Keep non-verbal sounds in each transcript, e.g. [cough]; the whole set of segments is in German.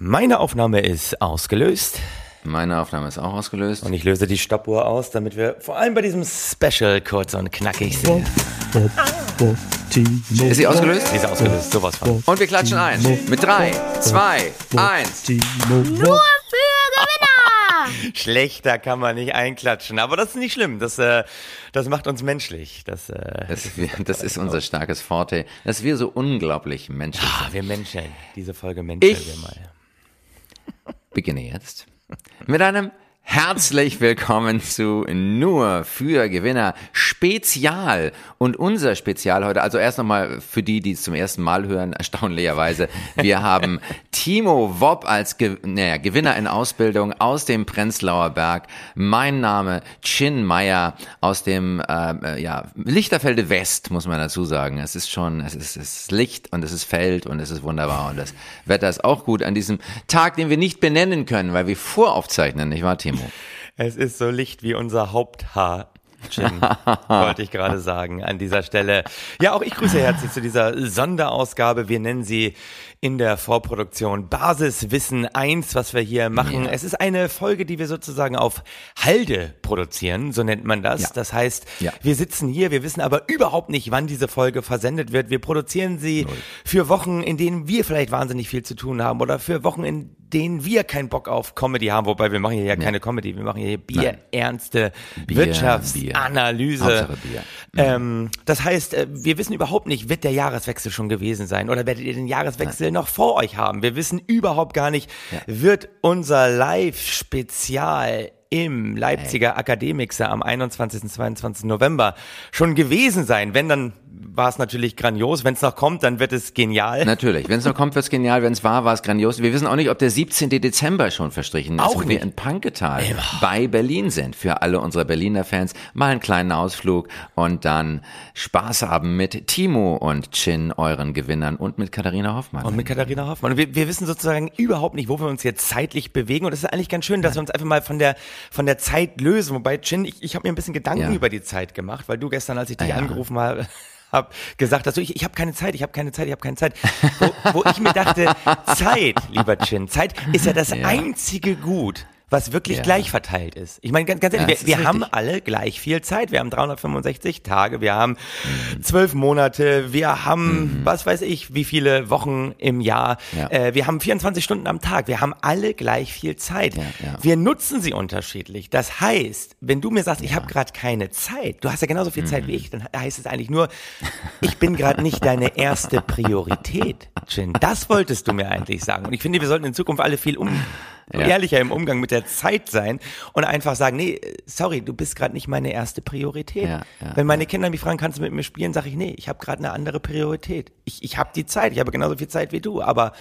Meine Aufnahme ist ausgelöst. Meine Aufnahme ist auch ausgelöst. Und ich löse die Stoppuhr aus, damit wir vor allem bei diesem Special kurz und knackig sind. Ist sie ausgelöst? Sie ist ausgelöst, sowas von. Und wir klatschen ein. Mit drei, zwei, eins. Nur für Gewinner! [laughs] Schlechter kann man nicht einklatschen, aber das ist nicht schlimm. Das, äh, das macht uns menschlich. Das, äh, Das, das ist unser starkes Forte, dass wir so unglaublich menschlich ah, sind. wir Menschen. Diese Folge Menschen Ich- wir mal. Beginne jetzt mit einem herzlich willkommen zu Nur für Gewinner Spezial. Und unser Spezial heute, also erst nochmal für die, die es zum ersten Mal hören, erstaunlicherweise, wir [laughs] haben Timo Wopp als Ge naja, Gewinner in Ausbildung aus dem Prenzlauer Berg. Mein Name Chin Meyer aus dem äh, ja, Lichterfelde West, muss man dazu sagen. Es ist schon, es ist, es ist Licht und es ist Feld und es ist wunderbar und das Wetter ist auch gut an diesem Tag, den wir nicht benennen können, weil wir voraufzeichnen, nicht wahr, Timo? Es ist so licht wie unser Haupthaar. Chin, [laughs] wollte ich gerade sagen an dieser Stelle. Ja, auch ich grüße herzlich zu dieser Sonderausgabe. Wir nennen sie in der Vorproduktion Basiswissen 1, was wir hier machen. Ja. Es ist eine Folge, die wir sozusagen auf Halde produzieren, so nennt man das. Ja. Das heißt, Ja. wir sitzen hier, wir wissen aber überhaupt nicht, wann diese Folge versendet wird. Wir produzieren sie für Wochen, in denen wir vielleicht wahnsinnig viel zu tun haben oder für Wochen, in denen wir keinen Bock auf Comedy haben, wobei wir machen hier ja keine Comedy, wir machen hier bierernste Bier, Wirtschaftsanalyse. Hauptsache Bier. Ähm, das heißt, äh, wir wissen überhaupt nicht, wird der Jahreswechsel schon gewesen sein oder werdet ihr den Jahreswechsel noch vor euch haben? Wir wissen überhaupt gar nicht, wird unser Live-Spezial im Leipziger Akademixer am 21. 22. November schon gewesen sein. Wenn, dann war es natürlich grandios. Wenn es noch kommt, dann wird es genial. Natürlich. Wenn es noch kommt, wird's genial. Wenn es war, war es grandios. Wir wissen auch nicht, ob der 17. Dezember schon verstrichen ist, Auch wo wir in Panketal bei Berlin sind. Für alle unsere Berliner Fans mal einen kleinen Ausflug und dann Spaß haben mit Timo und Chin, euren Gewinnern und mit Katharina Hoffmann. Und mit Katharina Hoffmann. Und wir, wir wissen sozusagen überhaupt nicht, wo wir uns jetzt zeitlich bewegen. Und es ist eigentlich ganz schön, dass wir uns einfach mal von der, von der Zeit lösen. Wobei, Chin, ich, ich habe mir ein bisschen Gedanken Ja. über die Zeit gemacht, weil du gestern, als ich dich Ja. angerufen habe, hab gesagt hast, du, ich, ich habe keine Zeit, ich habe keine Zeit, ich habe keine Zeit. Wo, wo ich mir dachte, [laughs] Zeit, lieber Chin, Zeit ist ja das Ja. einzige Gut, was wirklich Ja. gleich verteilt ist. Ich meine, ganz, ganz ehrlich, Ja, wir, wir haben alle gleich viel Zeit. Wir haben 365 Tage, wir haben zwölf Monate, wir haben, was weiß ich, wie viele Wochen im Jahr, Mhm. Ja. äh, wir haben 24 Stunden am Tag, wir haben alle gleich viel Zeit. Wir nutzen sie unterschiedlich. Das heißt, wenn du mir sagst, ich habe gerade keine Zeit, du hast ja genauso viel Zeit wie Mhm. ich, dann heißt es eigentlich nur, ich bin gerade nicht deine erste Priorität, Chin. Das wolltest du mir eigentlich sagen. Und ich finde, wir sollten in Zukunft alle viel um Ja. ehrlicher im Umgang mit der Zeit sein und einfach sagen, nee, sorry, du bist gerade nicht meine erste Priorität. Ja, ja, Wenn meine Kinder mich fragen, kannst du mit mir spielen, sage ich, nee, ich habe gerade eine andere Priorität. Ich, ich habe die Zeit, ich habe genauso viel Zeit wie du, aber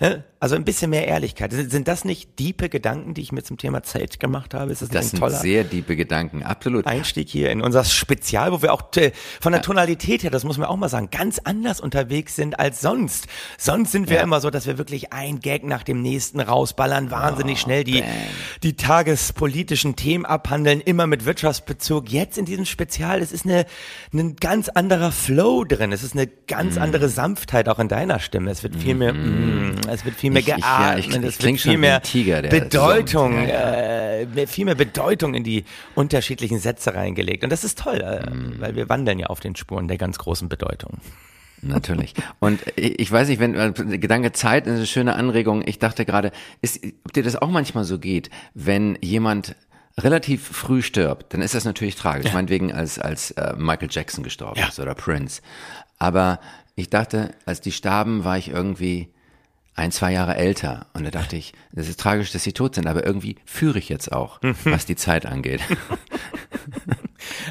ne? also ein bisschen mehr Ehrlichkeit. Sind, sind das nicht diepe Gedanken, die ich mir zum Thema Zeit gemacht habe? Ist das, das ein sind toller sehr tiefe Gedanken, absolut. Einstieg hier in unser Spezial, wo wir auch äh, von der Tonalität her, das muss man auch mal sagen, ganz anders unterwegs sind als sonst. Sonst sind wir immer so, dass wir wirklich ein Gag nach dem nächsten rausballern, wahnsinnig Oh, schnell die, die tagespolitischen Themen abhandeln, immer mit Wirtschaftsbezug. Jetzt in diesem Spezial, es ist eine, ein ganz anderer Flow drin. Es ist eine ganz Mm. andere Sanftheit auch in deiner Stimme. Es wird viel mehr, mm, es wird viel mehr Ich- ich- ja, geatmet. ich- es wird viel mehr Tiger, Bedeutung. Ja, äh, viel mehr Bedeutung in die unterschiedlichen Sätze reingelegt. Und das ist toll, Mm. weil wir wandeln ja auf den Spuren der ganz großen Bedeutung. Natürlich. Und ich weiß nicht, wenn äh, Gedanke Zeit ist eine schöne Anregung. Ich dachte gerade, ist, ob dir das auch manchmal so geht, wenn jemand relativ früh stirbt, dann ist das natürlich tragisch. Meinetwegen als als äh, Michael Jackson gestorben Ja. ist oder Prince. Aber ich dachte, als die starben, war ich irgendwie ein, zwei Jahre älter. Und da dachte ich, das ist tragisch, dass sie tot sind, aber irgendwie führe ich jetzt auch, was die Zeit angeht. [laughs]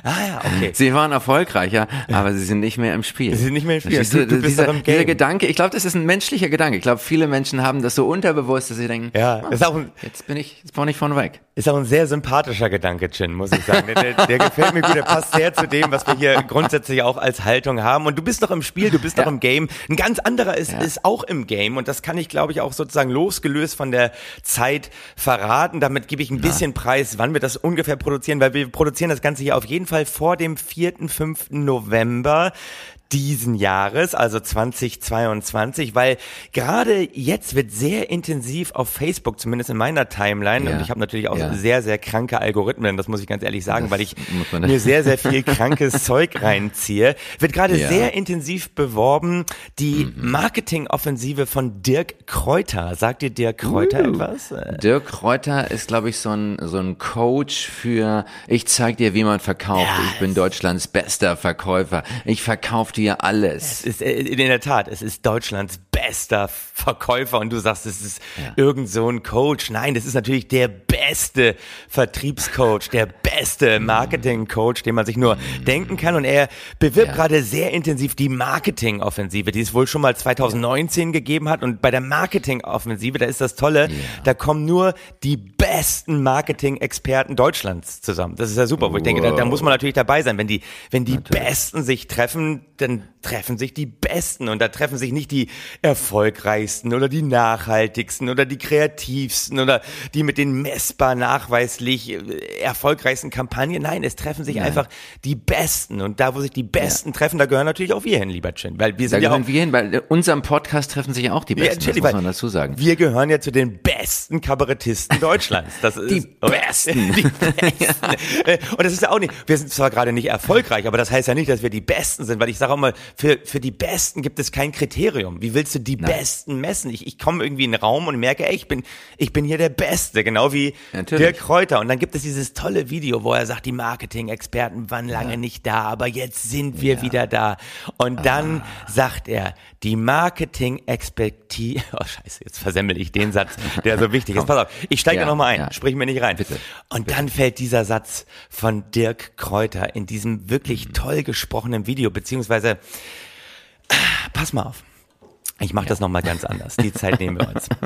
Ah ja, okay. Sie waren erfolgreicher, aber sie sind nicht mehr im Spiel. Sie sind nicht mehr im Spiel. Du, Du- du dieser, dieser. Gedanke, ich glaube, das ist ein menschlicher Gedanke. Ich glaube, viele Menschen haben das so unterbewusst, dass sie denken, Ja, ein, jetzt bin ich, jetzt brauche ich vorne weg. Ist auch ein sehr sympathischer Gedanke, Chin, muss ich sagen. Der, der, der gefällt mir gut, der passt sehr zu dem, was wir hier grundsätzlich auch als Haltung haben. Und du bist doch im Spiel, du bist doch Ja. im Game. Ein ganz anderer ist, Ja. ist auch im Game. Und das kann ich, glaube ich, auch sozusagen losgelöst von der Zeit verraten. Damit gebe ich ein bisschen Preis, wann wir das ungefähr produzieren, weil wir produzieren das Ganze hier auf jeden Fall vor dem 4., 5. November. Diesen Jahres, also 2022, weil gerade jetzt wird sehr intensiv auf Facebook, zumindest in meiner Timeline, Ja. und ich habe natürlich auch Ja. sehr, sehr kranke Algorithmen, das muss ich ganz ehrlich sagen, Das weil ich mir sehr, sehr viel [laughs] krankes Zeug reinziehe, wird gerade Ja. sehr intensiv beworben die Marketingoffensive von Dirk Kräuter. Sagt dir Dirk Kräuter Uh. etwas? Dirk Kräuter ist, glaube ich, so ein, so ein Coach für, ich zeig dir, wie man verkauft. Ich bin Deutschlands bester Verkäufer. Ich verkaufe dir alles. Es ist äh, in der Tat, es ist Deutschlands bester Verkäufer und du sagst, es ist irgend so ein Coach. Nein, das ist natürlich der beste Vertriebscoach, der beste Marketingcoach, den man sich nur denken kann. Und er bewirbt Ja. gerade sehr intensiv die Marketingoffensive, die es wohl schon mal 2019 gegeben hat. Und bei der Marketingoffensive, da ist das Tolle, da kommen nur die besten Marketing-Experten Deutschlands zusammen. Das ist ja super, wo ich denke, da, da muss man natürlich dabei sein. Wenn die, wenn die Besten sich treffen, dann treffen sich die Besten und da treffen sich nicht die erfolgreichsten oder die nachhaltigsten oder die kreativsten oder die mit den messbar nachweislich äh, erfolgreichsten Kampagnen. Nein, es treffen sich einfach die Besten und da, wo sich die Besten treffen, da gehören natürlich auch wir hin, lieber Chin, weil wir Da sind ja auch wir hin, weil in unserem Podcast treffen sich auch die ja, Besten, das natürlich, muss man dazu sagen. Wir gehören ja zu den besten Kabarettisten Deutschlands. Das [laughs] ist, [laughs] Die Besten. Die [laughs] Besten. Äh, Und das ist ja auch nicht, wir sind zwar gerade nicht erfolgreich, aber das heißt ja nicht, dass wir die Besten sind, weil ich sage auch mal, für, für die Besten gibt es kein Kriterium. Wie willst du die Besten messen? Ich, ich komme irgendwie in den Raum und merke, ey, ich bin, ich bin hier der Beste, genau wie Natürlich. Dirk Kräuter. Und dann gibt es dieses tolle Video, wo er sagt, die Marketing-Experten waren lange nicht da, aber jetzt sind wir wieder da. Und dann Ah. sagt er, die Marketing-Expertise, [laughs] oh scheiße, jetzt versemmel ich den Satz, der so wichtig ist. [laughs] Pass auf, ich steige Ja, da nochmal ein, ja. sprich mir nicht rein. Bitte, Und dann fällt dieser Satz von Dirk Kräuter in diesem Mhm. wirklich toll gesprochenen Video, beziehungsweise, pass mal auf. Ich mache das nochmal ganz anders. Die Zeit nehmen wir uns. [laughs]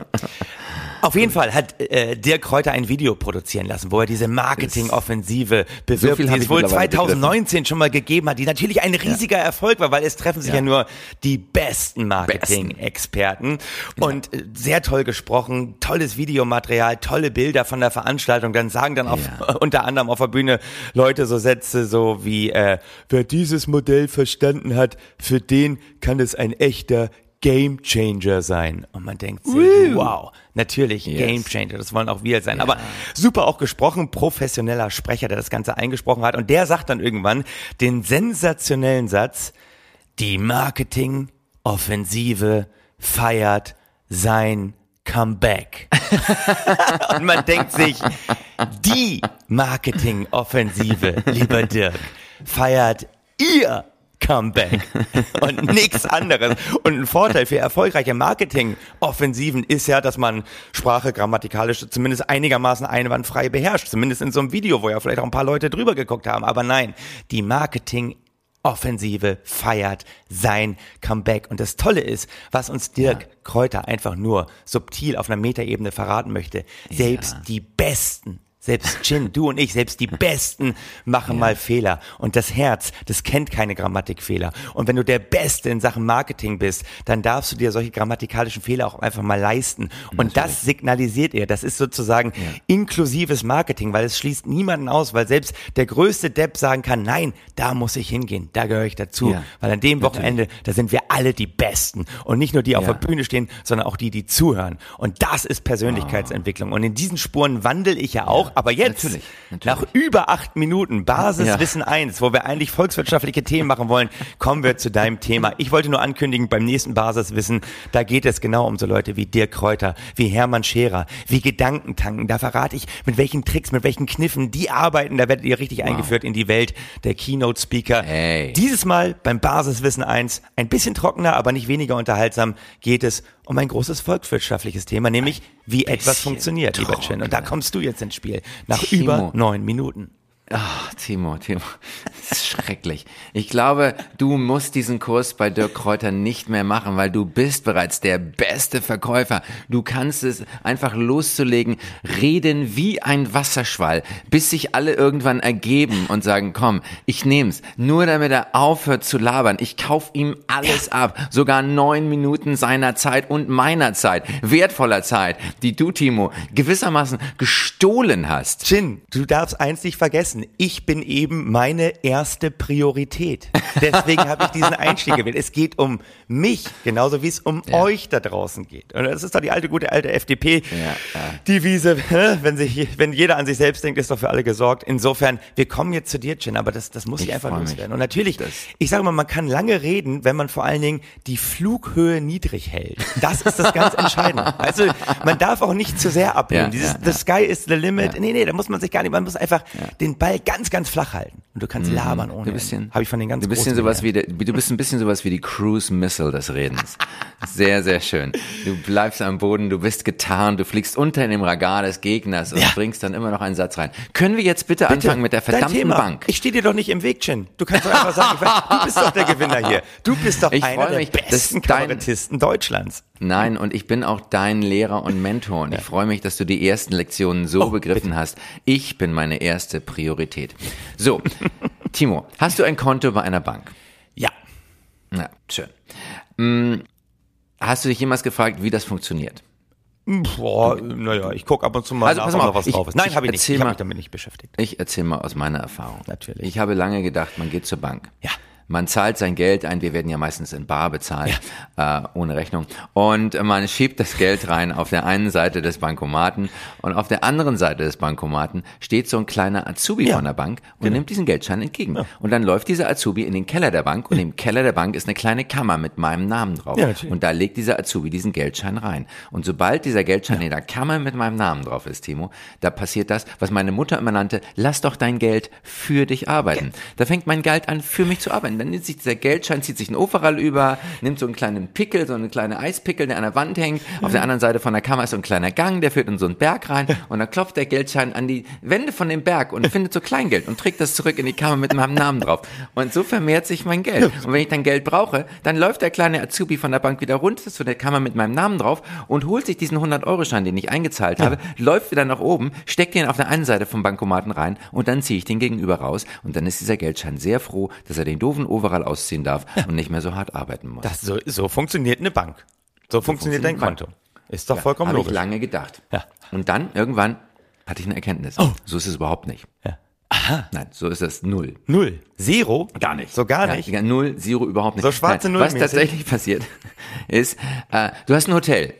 Auf jeden Fall hat äh, Dirk Kräuter ein Video produzieren lassen, wo er diese Marketingoffensive bewirbt, viel die es wohl mittlerweile 2019 schon mal gegeben hat, die natürlich ein riesiger Erfolg war, weil es treffen sich ja, Ja. nur die besten Marketing-Experten. Und äh, sehr toll gesprochen, tolles Videomaterial, tolle Bilder von der Veranstaltung. Dann sagen dann auf, Ja. [laughs] unter anderem auf der Bühne Leute so Sätze so wie, äh, wer dieses Modell verstanden hat, für den kann es ein echter Game Changer sein. Und man denkt sich, wow, natürlich Yes. Game Changer, das wollen auch wir sein. Aber super auch gesprochen, professioneller Sprecher, der das Ganze eingesprochen hat. Und der sagt dann irgendwann den sensationellen Satz, die Marketing-Offensive feiert sein Comeback. [laughs] Und man denkt sich, die Marketing-Offensive, lieber Dirk, feiert ihr Comeback und nichts anderes. Und ein Vorteil für erfolgreiche Marketing-Offensiven ist ja, dass man Sprache grammatikalisch zumindest einigermaßen einwandfrei beherrscht. Zumindest in so einem Video, wo ja vielleicht auch ein paar Leute drüber geguckt haben. Aber nein, die Marketing Offensive feiert sein Comeback. Und das Tolle ist, was uns Dirk Kräuter einfach nur subtil auf einer Metaebene verraten möchte. Selbst die Besten, selbst Chin, du und ich, selbst die [laughs] Besten machen mal Fehler. Und das Herz, das kennt keine Grammatikfehler. Und wenn du der Beste in Sachen Marketing bist, dann darfst du dir solche grammatikalischen Fehler auch einfach mal leisten. Und das signalisiert er. Das ist sozusagen inklusives Marketing, weil es schließt niemanden aus, weil selbst der größte Depp sagen kann, nein, da muss ich hingehen, da gehöre ich dazu. Ja, weil an dem Wochenende, da sind wir alle die Besten. Und nicht nur die auf Ja. der Bühne stehen, sondern auch die, die zuhören. Und das ist Persönlichkeitsentwicklung. Und in diesen Spuren wandel ich ja auch. Aber jetzt, natürlich, natürlich. nach über acht Minuten Basiswissen 1, wo wir eigentlich volkswirtschaftliche Themen machen wollen, kommen wir zu deinem Thema. Ich wollte nur ankündigen, beim nächsten Basiswissen, da geht es genau um so Leute wie Dirk Kräuter, wie Hermann Scherer, wie Gedankentanken. Da verrate ich, mit welchen Tricks, mit welchen Kniffen die arbeiten. Da werdet ihr richtig eingeführt in die Welt der Keynote-Speaker. Hey. Dieses Mal beim Basiswissen 1, ein bisschen trockener, aber nicht weniger unterhaltsam, geht es um ein großes volkswirtschaftliches Thema, nämlich wie etwas funktioniert, lieber Chin. Und da kommst du jetzt ins Spiel. Nach Timo. über neun Minuten. Ach, Timo, Timo, [laughs] das ist schrecklich. Ich glaube, du musst diesen Kurs bei Dirk Kräuter nicht mehr machen, weil du bist bereits der beste Verkäufer. Du kannst es einfach loszulegen, reden wie ein Wasserschwall, bis sich alle irgendwann ergeben und sagen, komm, ich nehm's, nur damit er aufhört zu labern. Ich kauf ihm alles ab, sogar neun Minuten seiner Zeit und meiner Zeit, wertvoller Zeit, die du, Timo, gewissermaßen gestohlen hast. Chin, du darfst eins nicht vergessen. Vergessen, ich bin eben meine erste Priorität. Deswegen habe ich diesen Einstieg gewählt. Es geht um mich, genauso wie es um ja. euch da draußen geht. Und das ist doch die alte, gute alte FDP-Devise, ja, wenn, sich, wenn jeder an sich selbst denkt, ist doch für alle gesorgt. Insofern, wir kommen jetzt zu dir, Chin, aber das, das muss ich, ich einfach loswerden. Und natürlich, das. ich sage mal, man kann lange reden, wenn man vor allen Dingen die Flughöhe niedrig hält. Das ist das ganz Entscheidende. [laughs] Also, man darf auch nicht zu sehr abnehmen. Ja, Dieses, the sky is the limit. Nee, nee, da muss man sich gar nicht, man muss einfach den Ball ganz, ganz flach halten. Und du kannst mhm. labern ohne. Du bist, Habe ich von den ganz du bist sowas wie du bist ein bisschen sowas wie die Cruise Missile des Redens. Sehr, sehr schön. Du bleibst am Boden, du bist getarnt, du fliegst unter in dem Radar des Gegners und ja. bringst dann immer noch einen Satz rein. Können wir jetzt bitte, bitte anfangen mit der verdammten Bank? Ich stehe dir doch nicht im Weg, Chin. Du kannst doch einfach sagen, [laughs] du bist doch der Gewinner hier. Du bist doch ich einer der mich, besten Kabarettisten Deutschlands. Nein, und ich bin auch dein Lehrer und Mentor und ja. ich freue mich, dass du die ersten Lektionen so oh, begriffen bitte. hast. Ich bin meine erste Priorität. So, [laughs] Timo, hast du ein Konto bei einer Bank? Ja. Ja, schön. Hm, hast du dich jemals gefragt, wie das funktioniert? Boah, naja, ich gucke ab und zu mal also, nach, mal, was ich, drauf ist. Nein, habe ich nicht. Ich habe mich damit nicht beschäftigt. Ich erzähle mal aus meiner Erfahrung. Natürlich. Ich habe lange gedacht, man geht zur Bank. Ja. Man zahlt sein Geld ein, wir werden ja meistens in Bar bezahlt, ja. äh, ohne Rechnung. Und man schiebt das Geld rein auf der einen Seite des Bankomaten und auf der anderen Seite des Bankomaten steht so ein kleiner Azubi ja. von der Bank und genau. nimmt diesen Geldschein entgegen. Ja. Und dann läuft dieser Azubi in den Keller der Bank und im Keller der Bank ist eine kleine Kammer mit meinem Namen drauf. Und da legt dieser Azubi diesen Geldschein rein. Und sobald dieser Geldschein in der Kammer mit meinem Namen drauf ist, Timo, da passiert das, was meine Mutter immer nannte, lass doch dein Geld für dich arbeiten. Da fängt mein Geld an, für mich zu arbeiten. Dann nimmt sich dieser Geldschein, zieht sich ein Overall über, nimmt so einen kleinen Pickel, so eine kleine Eispickel, der an der Wand hängt. Auf der anderen Seite von der Kammer ist so ein kleiner Gang, der führt in so einen Berg rein. [laughs] Und dann klopft der Geldschein an die Wände von dem Berg und findet so Kleingeld und trägt das zurück in die Kammer mit meinem Namen drauf. Und so vermehrt sich mein Geld. Und wenn ich dann Geld brauche, dann läuft der kleine Azubi von der Bank wieder runter zu der Kammer mit meinem Namen drauf und holt sich diesen 100-Euro-Schein, den ich eingezahlt habe, läuft wieder nach oben, steckt den auf der einen Seite vom Bankomaten rein und dann ziehe ich den gegenüber raus. Und dann ist dieser Geldschein sehr froh, dass er den doofen Overall ausziehen darf und nicht mehr so hart arbeiten muss. Das, so, so funktioniert eine Bank. So, so funktioniert dein Konto. Ist doch ja, vollkommen hab logisch. Habe ich lange gedacht. Ja. Und dann irgendwann hatte ich eine Erkenntnis. Oh. So ist es überhaupt nicht. Ja. Aha. Nein, so ist es null. Null. Zero? Gar nicht. So gar nicht? Ja, null, zero überhaupt nicht. So schwarze Null. Was tatsächlich passiert, [laughs] ist, äh, du hast ein Hotel.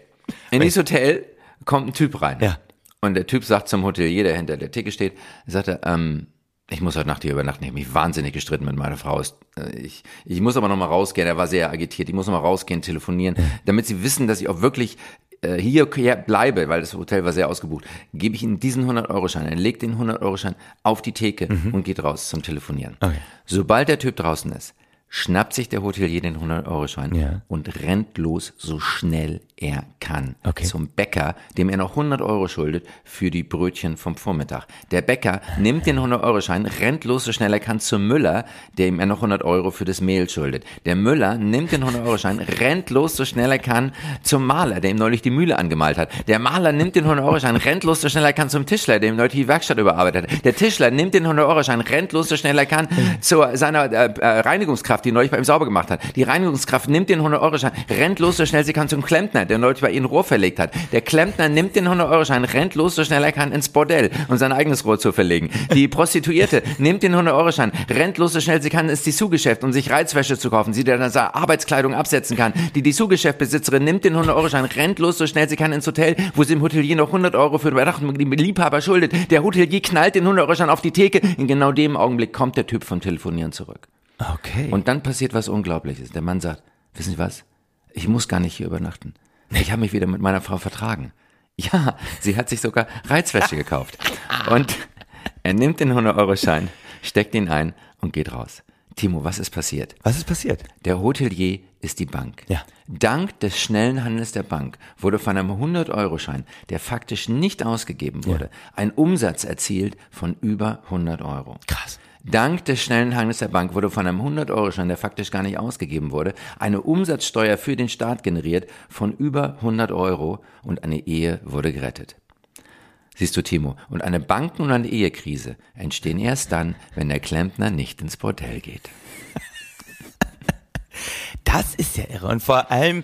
In dieses Hotel kommt ein Typ rein. Ja. Und der Typ sagt zum Hotelier, der hinter der Theke steht, sagt er, ähm, ich muss heute Nacht hier übernachten. Ich habe mich wahnsinnig gestritten mit meiner Frau. Äh, ich, ich muss aber noch mal rausgehen. Er war sehr agitiert. Ich muss noch mal rausgehen, telefonieren, damit sie wissen, dass ich auch wirklich äh, hier, hier bleibe, weil das Hotel war sehr ausgebucht. Gebe ich Ihnen diesen 100-Euro-Schein. Er legt den 100-Euro-Schein auf die Theke mhm. und geht raus zum Telefonieren. Okay. Sobald der Typ draußen ist, schnappt sich der Hotelier den 100-Euro-Schein ja. und rennt los, so schnell er kann, okay. zum Bäcker, dem er noch 100 Euro schuldet für die Brötchen vom Vormittag. Der Bäcker nimmt den 100-Euro-Schein, rennt los, so schnell er kann, zum Müller, dem er noch 100 Euro für das Mehl schuldet. Der Müller nimmt den 100-Euro-Schein, rennt los, so schnell er kann, zum Maler, der ihm neulich die Mühle angemalt hat. Der Maler nimmt den 100-Euro-Schein, rennt los, so schnell er kann, zum Tischler, der ihm neulich die Werkstatt überarbeitet hat. Der Tischler nimmt den 100-Euro-Schein, rennt los, so schnell er kann, zu seiner äh, äh, Reinigungskraft Reinigungskraft, die neulich bei ihm sauber gemacht hat. Die Reinigungskraft nimmt den 100-Euro-Schein, rennt los, so schnell sie kann zum Klempner, der neulich bei ihnen Rohr verlegt hat. Der Klempner nimmt den 100-Euro-Schein, rennt los, so schnell er kann ins Bordell, um sein eigenes Rohr zu verlegen. Die Prostituierte [laughs] nimmt den 100-Euro-Schein, rennt los, so schnell sie kann ins Dessous-Geschäft, um sich Reizwäsche zu kaufen, sie dann seine Arbeitskleidung absetzen kann. Die Dessous-Geschäftbesitzerin nimmt den 100-Euro-Schein, rennt los, so schnell sie kann ins Hotel, wo sie dem Hotelier noch 100 Euro für den Liebhaber schuldet. Der Hotelier knallt den 100-Euro-Schein auf die Theke. In genau dem Augenblick kommt der Typ vom Telefonieren zurück. Okay. Und dann passiert was Unglaubliches. Der Mann sagt, wissen Sie was? Ich muss gar nicht hier übernachten. Ich habe mich wieder mit meiner Frau vertragen. Ja, sie hat sich sogar Reizwäsche gekauft. Und er nimmt den 100-Euro-Schein, steckt ihn ein und geht raus. Timo, was ist passiert? Was ist passiert? Der Hotelier ist die Bank. Ja. Dank des schnellen Handels der Bank wurde von einem 100-Euro-Schein, der faktisch nicht ausgegeben wurde, ja. ein Umsatz erzielt von über 100 Euro. Krass. Dank des schnellen Hanges der Bank wurde von einem 100-Euro-Schein, der faktisch gar nicht ausgegeben wurde, eine Umsatzsteuer für den Staat generiert von über 100 Euro und eine Ehe wurde gerettet. Siehst du, Timo, und eine Banken- und eine Ehekrise entstehen erst dann, wenn der Klempner nicht ins Bordell geht. Das ist ja irre. Und vor allem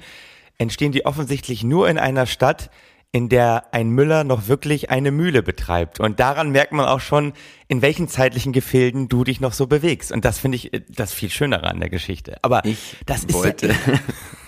entstehen die offensichtlich nur in einer Stadt, in der ein Müller noch wirklich eine Mühle betreibt. Und daran merkt man auch schon, in welchen zeitlichen Gefilden du dich noch so bewegst. Und das finde ich äh, das viel Schönere an der Geschichte. Aber Ich das wollte- ist ja, [laughs]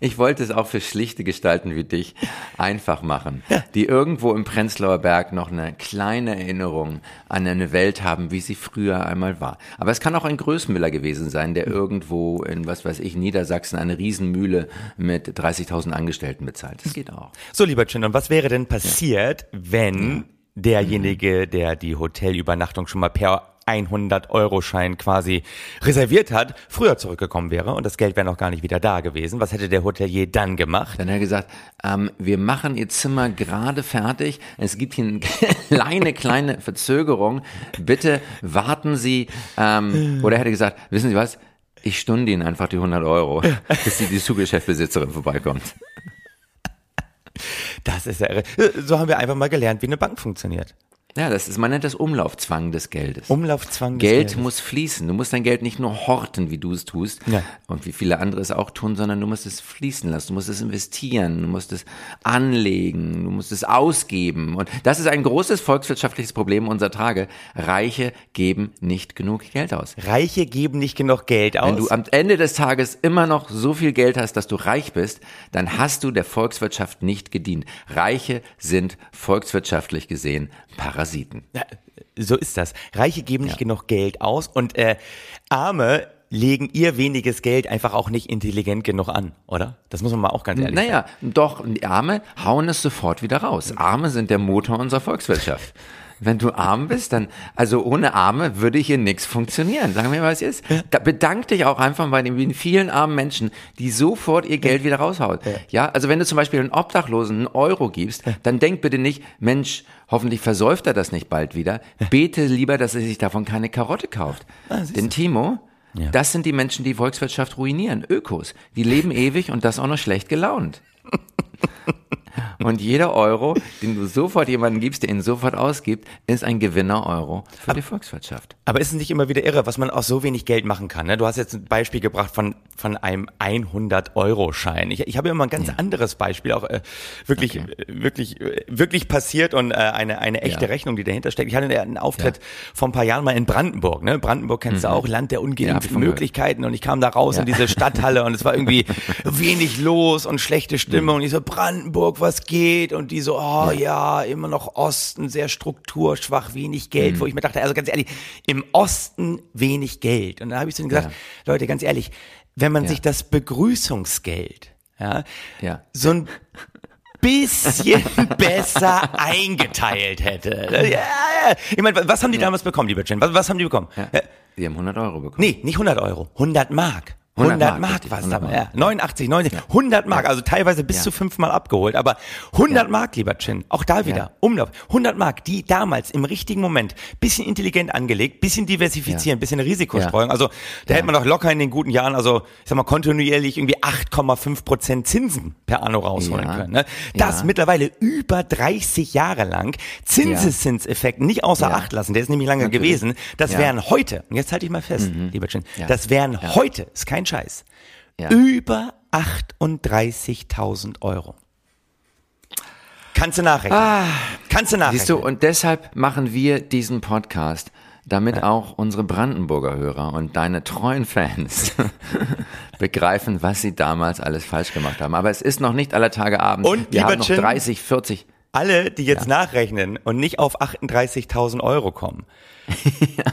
Ich wollte es auch für schlichte Gestalten wie dich einfach machen, die irgendwo im Prenzlauer Berg noch eine kleine Erinnerung an eine Welt haben, wie sie früher einmal war. Aber es kann auch ein Größmüller gewesen sein, der irgendwo in, was weiß ich, Niedersachsen eine Riesenmühle mit 30.000 Angestellten bezahlt. Das geht auch. So, lieber Chin, und was wäre denn passiert, wenn derjenige, der die Hotelübernachtung schon mal per 100-Euro-Schein quasi reserviert hat, früher zurückgekommen wäre und das Geld wäre noch gar nicht wieder da gewesen? Was hätte der Hotelier dann gemacht? Dann hat er gesagt, ähm, wir machen Ihr Zimmer gerade fertig. Es gibt hier eine [laughs] kleine, kleine Verzögerung. Bitte warten Sie. Ähm, oder er hätte gesagt, wissen Sie was? Ich stunde Ihnen einfach die 100 Euro, bis die, die Zugeschäftbesitzerin vorbeikommt. Das ist ja irre. So haben wir einfach mal gelernt, wie eine Bank funktioniert. Ja, das ist, man nennt das Umlaufzwang des Geldes. Umlaufzwang des Geld Geldes. muss fließen. Du musst dein Geld nicht nur horten, wie du es tust Ja. und wie viele andere es auch tun, sondern du musst es fließen lassen. Du musst es investieren, du musst es anlegen, du musst es ausgeben. Und das ist ein großes volkswirtschaftliches Problem unserer Tage. Reiche geben nicht genug Geld aus. Reiche geben nicht genug Geld aus. Wenn du am Ende des Tages immer noch so viel Geld hast, dass du reich bist, dann hast du der Volkswirtschaft nicht gedient. Reiche sind volkswirtschaftlich gesehen Parasiten. Ja, so ist das. Reiche geben nicht genug Geld aus und äh, Arme legen ihr weniges Geld einfach auch nicht intelligent genug an, oder? Das muss man mal auch ganz ehrlich sagen. Naja, doch, die Arme hauen es sofort wieder raus. Arme sind der Motor unserer Volkswirtschaft. Wenn du arm bist, dann, also ohne Arme würde hier nichts funktionieren. Sagen wir mal, was ist. Da bedank dich auch einfach bei den vielen armen Menschen, die sofort ihr Geld wieder raushauen. Ja, also wenn du zum Beispiel einen Obdachlosen einen Euro gibst, dann denk bitte nicht, Mensch, hoffentlich versäuft er das nicht bald wieder. Bete lieber, dass er sich davon keine Karotte kauft. Denn Timo, das sind die Menschen, die Volkswirtschaft ruinieren. Ökos. Die leben [laughs] ewig und das auch noch schlecht gelaunt. Und jeder Euro, den du sofort jemandem gibst, der ihn sofort ausgibt, ist ein Gewinner-Euro für die Volkswirtschaft. Aber ist es nicht immer wieder irre, was man aus so wenig Geld machen kann? Ne? Du hast jetzt ein Beispiel gebracht von, von einem 100-Euro-Schein. Ich, ich habe immer ein ganz anderes Beispiel, auch äh, wirklich, Okay. äh, wirklich, äh, wirklich passiert und äh, eine, eine echte Ja. Rechnung, die dahinter steckt. Ich hatte einen Auftritt vor ein paar Jahren mal in Brandenburg. Ne? Brandenburg kennst du auch, Land der Mhm. Ja, gehört. Möglichkeiten. Und ich kam da raus in diese Stadthalle und es war irgendwie [laughs] wenig los und schlechte Stimmung. Und ich so, Brandenburg, was geht? Und die so, oh ja, immer noch Osten, sehr strukturschwach, wenig Geld. Mhm. Wo ich mir dachte, also ganz ehrlich, im Osten wenig Geld. Und dann habe ich zu ihnen gesagt, Leute, ganz ehrlich, wenn man Ja. sich das Begrüßungsgeld, ja, Ja. so ein bisschen [laughs] besser eingeteilt hätte. Ja, ja. Ich meine, was haben die damals bekommen, lieber Jen? Was, was haben die bekommen? Ja. Die haben 100 Euro bekommen. Nee, nicht 100 Euro, 100 Mark. 100 100 Mark, Mark, richtig, was 100 da, Mark. ja, 89, 90, 100 Mark, also teilweise bis Ja. zu fünfmal abgeholt, aber 100 Mark, lieber Chin, auch da wieder, Ja. Umlauf, 100 Mark, die damals im richtigen Moment, bisschen intelligent angelegt, bisschen diversifizieren, Ja. bisschen Risikostreuung, also da hätte man doch locker in den guten Jahren, also ich sag mal kontinuierlich irgendwie 8,5 Prozent Zinsen per Anno rausholen Ja. können. Ne? Das Ja. mittlerweile über 30 Jahre lang, Zinseszinseffekt nicht außer Ja. Acht lassen, der ist nämlich lange Natürlich. gewesen, das Ja. Mhm. wären heute, und jetzt halte ich mal fest, lieber Chin, Ja. das wären Ja. heute, ist kein Scheiß, Ja. über 38.000 Euro. Kannst du nachrechnen. Kannst du nachrechnen. Siehst du, und deshalb machen wir diesen Podcast, damit auch unsere Brandenburger Hörer und deine treuen Fans [laughs] begreifen, was sie damals alles falsch gemacht haben. Aber es ist noch nicht aller Tage Abend. Und, wir haben noch Chin, 30, 40. Alle, die jetzt nachrechnen und nicht auf 38.000 Euro kommen.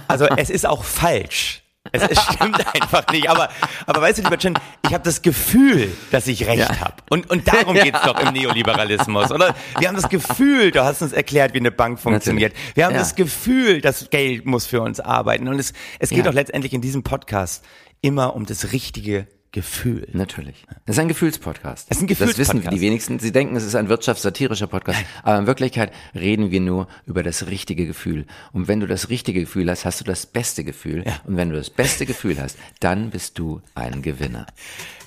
Also [laughs] es ist auch falsch. Es, es stimmt einfach nicht. Aber, aber weißt du, lieber Chen, ich habe das Gefühl, dass ich recht Ja. habe. Und, und darum [laughs] geht's doch im Neoliberalismus, oder? Wir haben das Gefühl, du hast uns erklärt, wie eine Bank funktioniert. Wir haben Ja. das Gefühl, das Geld muss für uns arbeiten. Und es, es geht doch letztendlich in diesem Podcast immer um das richtige Gefühl. Natürlich. Das ist ein Gefühlspodcast. Das ist ein Das wissen Gefühlspodcast. die wenigsten. Sie denken, es ist ein wirtschaftssatirischer Podcast. Aber in Wirklichkeit reden wir nur über das richtige Gefühl. Und wenn du das richtige Gefühl hast, hast du das beste Gefühl. Und wenn du das beste Gefühl hast, dann bist du ein Gewinner.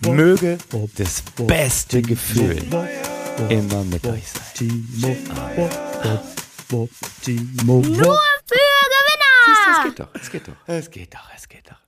Möge das beste Gefühl immer mit euch sein. Nur für Gewinner! Es geht doch, es geht doch. Es geht doch, es geht doch.